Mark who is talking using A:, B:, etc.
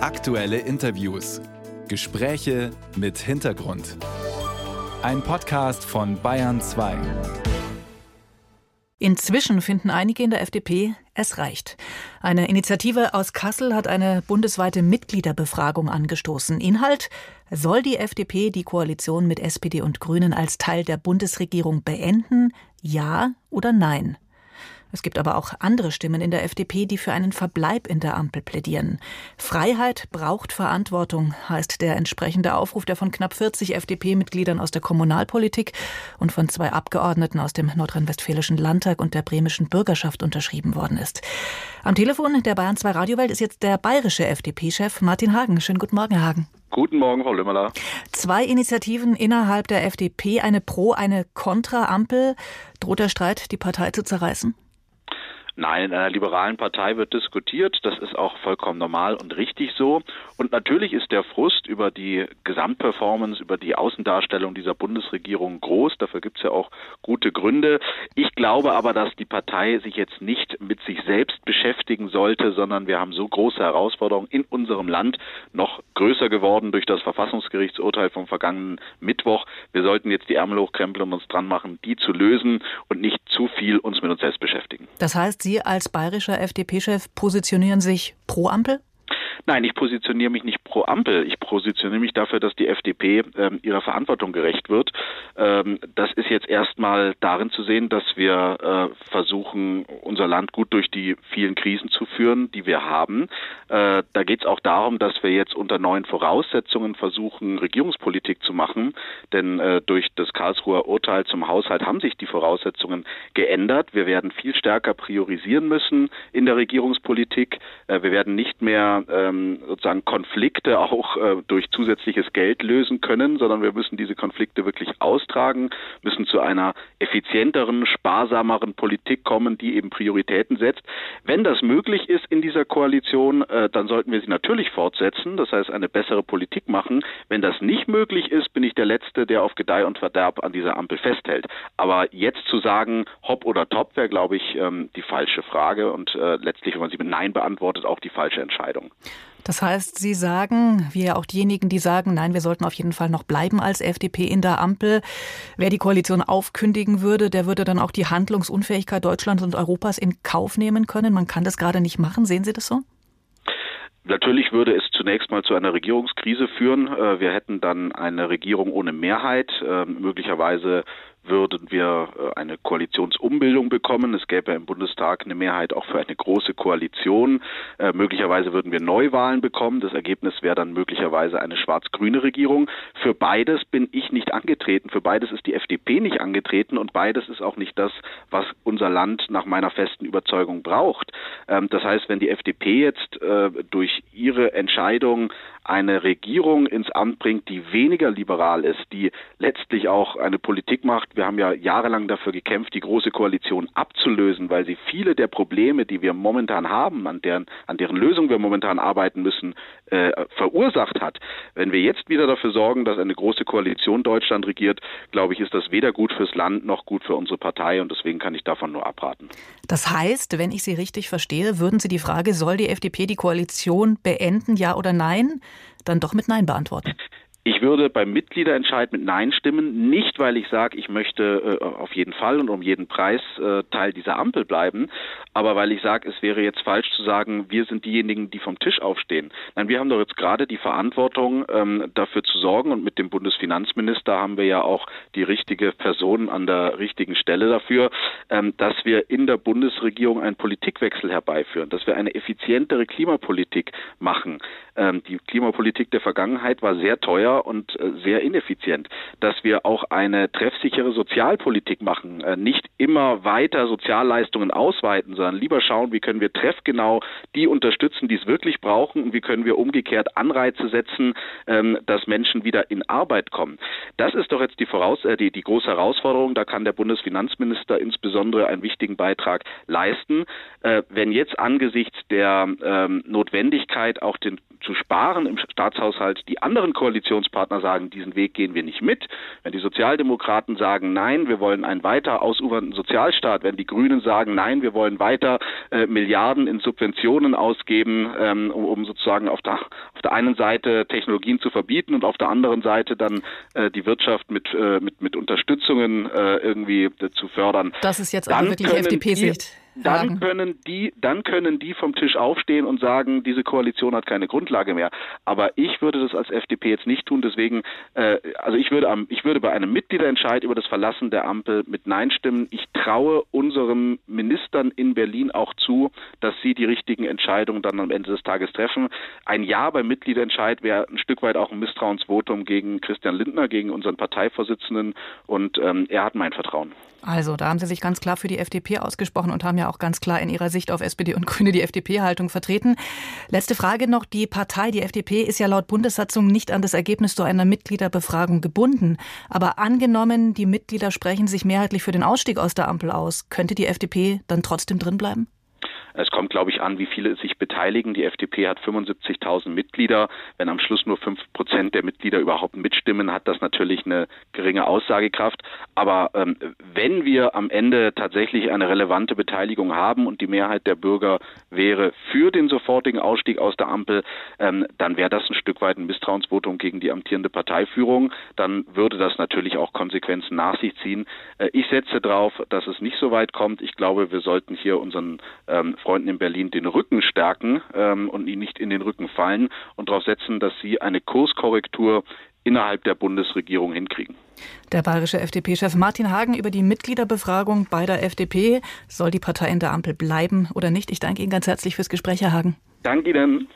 A: Aktuelle Interviews. Gespräche mit Hintergrund. Ein Podcast von Bayern 2.
B: Inzwischen finden einige in der FDP, es reicht. Eine Initiative aus Kassel hat eine bundesweite Mitgliederbefragung angestoßen. Inhalt soll die FDP die Koalition mit SPD und Grünen als Teil der Bundesregierung beenden? Ja oder nein? Es gibt aber auch andere Stimmen in der FDP, die für einen Verbleib in der Ampel plädieren. Freiheit braucht Verantwortung, heißt der entsprechende Aufruf, der von knapp 40 FDP-Mitgliedern aus der Kommunalpolitik und von zwei Abgeordneten aus dem nordrhein-westfälischen Landtag und der bremischen Bürgerschaft unterschrieben worden ist. Am Telefon der Bayern 2 Radiowelt ist jetzt der bayerische FDP-Chef Martin Hagen. Schönen guten Morgen, Herr Hagen.
C: Guten Morgen, Frau Lümmerler.
B: Zwei Initiativen innerhalb der FDP, eine Pro-, eine Kontra-Ampel. Droht der Streit, die Partei zu zerreißen?
C: Nein, in einer liberalen Partei wird diskutiert. Das ist auch vollkommen normal und richtig so. Und natürlich ist der Frust über die Gesamtperformance, über die Außendarstellung dieser Bundesregierung groß. Dafür gibt es ja auch gute Gründe. Ich glaube aber, dass die Partei sich jetzt nicht mit sich selbst beschäftigen sollte, sondern wir haben so große Herausforderungen in unserem Land, noch größer geworden durch das Verfassungsgerichtsurteil vom vergangenen Mittwoch. Wir sollten jetzt die Ärmel hochkrempeln und uns dran machen, die zu lösen und nicht zu viel uns mit uns selbst beschäftigen.
B: Das heißt, Sie als bayerischer FDP-Chef positionieren sich pro Ampel?
C: Nein, ich positioniere mich nicht pro Ampel. Ich positioniere mich dafür, dass die FDP ähm, ihrer Verantwortung gerecht wird. Ähm, das ist jetzt erstmal darin zu sehen, dass wir äh, versuchen, unser Land gut durch die vielen Krisen zu führen, die wir haben. Äh, da geht es auch darum, dass wir jetzt unter neuen Voraussetzungen versuchen, Regierungspolitik zu machen. Denn äh, durch das Karlsruher Urteil zum Haushalt haben sich die Voraussetzungen geändert. Wir werden viel stärker priorisieren müssen in der Regierungspolitik. Äh, wir werden nicht mehr ähm, ähm, sozusagen Konflikte auch äh, durch zusätzliches Geld lösen können, sondern wir müssen diese Konflikte wirklich austragen, müssen zu einer effizienteren, sparsameren Politik kommen, die eben Prioritäten setzt. Wenn das möglich ist in dieser Koalition, äh, dann sollten wir sie natürlich fortsetzen, das heißt eine bessere Politik machen. Wenn das nicht möglich ist, bin ich der Letzte, der auf Gedeih und Verderb an dieser Ampel festhält. Aber jetzt zu sagen, hopp oder top, wäre, glaube ich, ähm, die falsche Frage und äh, letztlich, wenn man sie mit Nein beantwortet, auch die falsche Entscheidung.
B: Das heißt, Sie sagen, wie ja auch diejenigen, die sagen, nein, wir sollten auf jeden Fall noch bleiben als FDP in der Ampel. Wer die Koalition aufkündigen würde, der würde dann auch die Handlungsunfähigkeit Deutschlands und Europas in Kauf nehmen können. Man kann das gerade nicht machen. Sehen Sie das so?
C: Natürlich würde es zunächst mal zu einer Regierungskrise führen. Äh, wir hätten dann eine Regierung ohne Mehrheit. Ähm, möglicherweise würden wir äh, eine Koalitionsumbildung bekommen. Es gäbe im Bundestag eine Mehrheit auch für eine große Koalition. Äh, möglicherweise würden wir Neuwahlen bekommen. Das Ergebnis wäre dann möglicherweise eine schwarz-grüne Regierung. Für beides bin ich nicht angetreten. Für beides ist die FDP nicht angetreten und beides ist auch nicht das, was unser Land nach meiner festen Überzeugung braucht. Ähm, das heißt, wenn die FDP jetzt äh, durch ihre Entscheidung eine Regierung ins Amt bringt, die weniger liberal ist, die letztlich auch eine Politik macht. Wir haben ja jahrelang dafür gekämpft, die große Koalition abzulösen, weil sie viele der Probleme, die wir momentan haben, an deren, an deren Lösung wir momentan arbeiten müssen, äh, verursacht hat. Wenn wir jetzt wieder dafür sorgen, dass eine große Koalition Deutschland regiert, glaube ich, ist das weder gut fürs Land noch gut für unsere Partei und deswegen kann ich davon nur abraten.
B: Das heißt, wenn ich Sie richtig verstehe, würden Sie die Frage, soll die FDP die Koalition beenden, ja oder nein, dann doch mit Nein beantworten?
C: Ich würde beim Mitgliederentscheid mit Nein stimmen, nicht weil ich sage, ich möchte äh, auf jeden Fall und um jeden Preis äh, Teil dieser Ampel bleiben, aber weil ich sage, es wäre jetzt falsch zu sagen, wir sind diejenigen, die vom Tisch aufstehen. Nein, wir haben doch jetzt gerade die Verantwortung, ähm, dafür zu sorgen und mit dem Bundesfinanzminister haben wir ja auch die richtige Person an der richtigen Stelle dafür, ähm, dass wir in der Bundesregierung einen Politikwechsel herbeiführen, dass wir eine effizientere Klimapolitik machen. Ähm, die Klimapolitik der Vergangenheit war sehr teuer und äh, sehr ineffizient, dass wir auch eine treffsichere Sozialpolitik machen, äh, nicht immer weiter Sozialleistungen ausweiten, sondern lieber schauen, wie können wir treffgenau die unterstützen, die es wirklich brauchen und wie können wir umgekehrt Anreize setzen, ähm, dass Menschen wieder in Arbeit kommen. Das ist doch jetzt die, Voraus äh, die, die große Herausforderung. Da kann der Bundesfinanzminister insbesondere einen wichtigen Beitrag leisten. Wenn jetzt angesichts der ähm, Notwendigkeit, auch den zu sparen im Staatshaushalt. Die anderen Koalitionspartner sagen, diesen Weg gehen wir nicht mit. Wenn die Sozialdemokraten sagen, nein, wir wollen einen weiter ausufernden Sozialstaat, wenn die Grünen sagen, nein, wir wollen weiter äh, Milliarden in Subventionen ausgeben, ähm, um, um, sozusagen auf der, auf der einen Seite Technologien zu verbieten und auf der anderen Seite dann äh, die Wirtschaft mit, äh, mit, mit Unterstützungen äh, irgendwie zu fördern.
B: Das ist jetzt aber wirklich FDP-Sicht
C: dann können die, dann können die vom Tisch aufstehen und sagen, diese Koalition hat keine Grundlage mehr. Aber ich würde das als FDP jetzt nicht tun. Deswegen, äh, also ich würde, am, ich würde bei einem Mitgliederentscheid über das Verlassen der Ampel mit Nein stimmen. Ich traue unseren Ministern in Berlin auch zu, dass sie die richtigen Entscheidungen dann am Ende des Tages treffen. Ein Ja beim Mitgliederentscheid wäre ein Stück weit auch ein Misstrauensvotum gegen Christian Lindner, gegen unseren Parteivorsitzenden. Und ähm, er hat mein Vertrauen.
B: Also, da haben Sie sich ganz klar für die FDP ausgesprochen und haben ja auch ganz klar in Ihrer Sicht auf SPD und Grüne die FDP-Haltung vertreten. Letzte Frage noch. Die Partei, die FDP, ist ja laut Bundessatzung nicht an das Ergebnis so einer Mitgliederbefragung gebunden. Aber angenommen, die Mitglieder sprechen sich mehrheitlich für den Ausstieg aus der Ampel aus, könnte die FDP dann trotzdem drinbleiben?
C: Es kommt, glaube ich, an, wie viele sich beteiligen. Die FDP hat 75.000 Mitglieder. Wenn am Schluss nur fünf Prozent der Mitglieder überhaupt mitstimmen, hat das natürlich eine geringe Aussagekraft. Aber ähm, wenn wir am Ende tatsächlich eine relevante Beteiligung haben und die Mehrheit der Bürger wäre für den sofortigen Ausstieg aus der Ampel, ähm, dann wäre das ein Stück weit ein Misstrauensvotum gegen die amtierende Parteiführung. Dann würde das natürlich auch Konsequenzen nach sich ziehen. Äh, ich setze darauf, dass es nicht so weit kommt. Ich glaube, wir sollten hier unseren ähm, Freunden in Berlin den Rücken stärken ähm, und ihnen nicht in den Rücken fallen und darauf setzen, dass sie eine Kurskorrektur innerhalb der Bundesregierung hinkriegen.
B: Der bayerische FDP-Chef Martin Hagen über die Mitgliederbefragung bei der FDP. Soll die Partei in der Ampel bleiben oder nicht? Ich danke Ihnen ganz herzlich fürs Gespräch, Herr Hagen.
C: Danke Ihnen.